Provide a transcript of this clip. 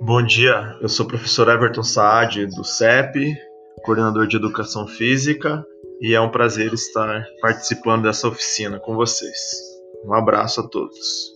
Bom dia, eu sou o professor Everton Saad, do CEP, coordenador de Educação Física, e é um prazer estar participando dessa oficina com vocês. Um abraço a todos.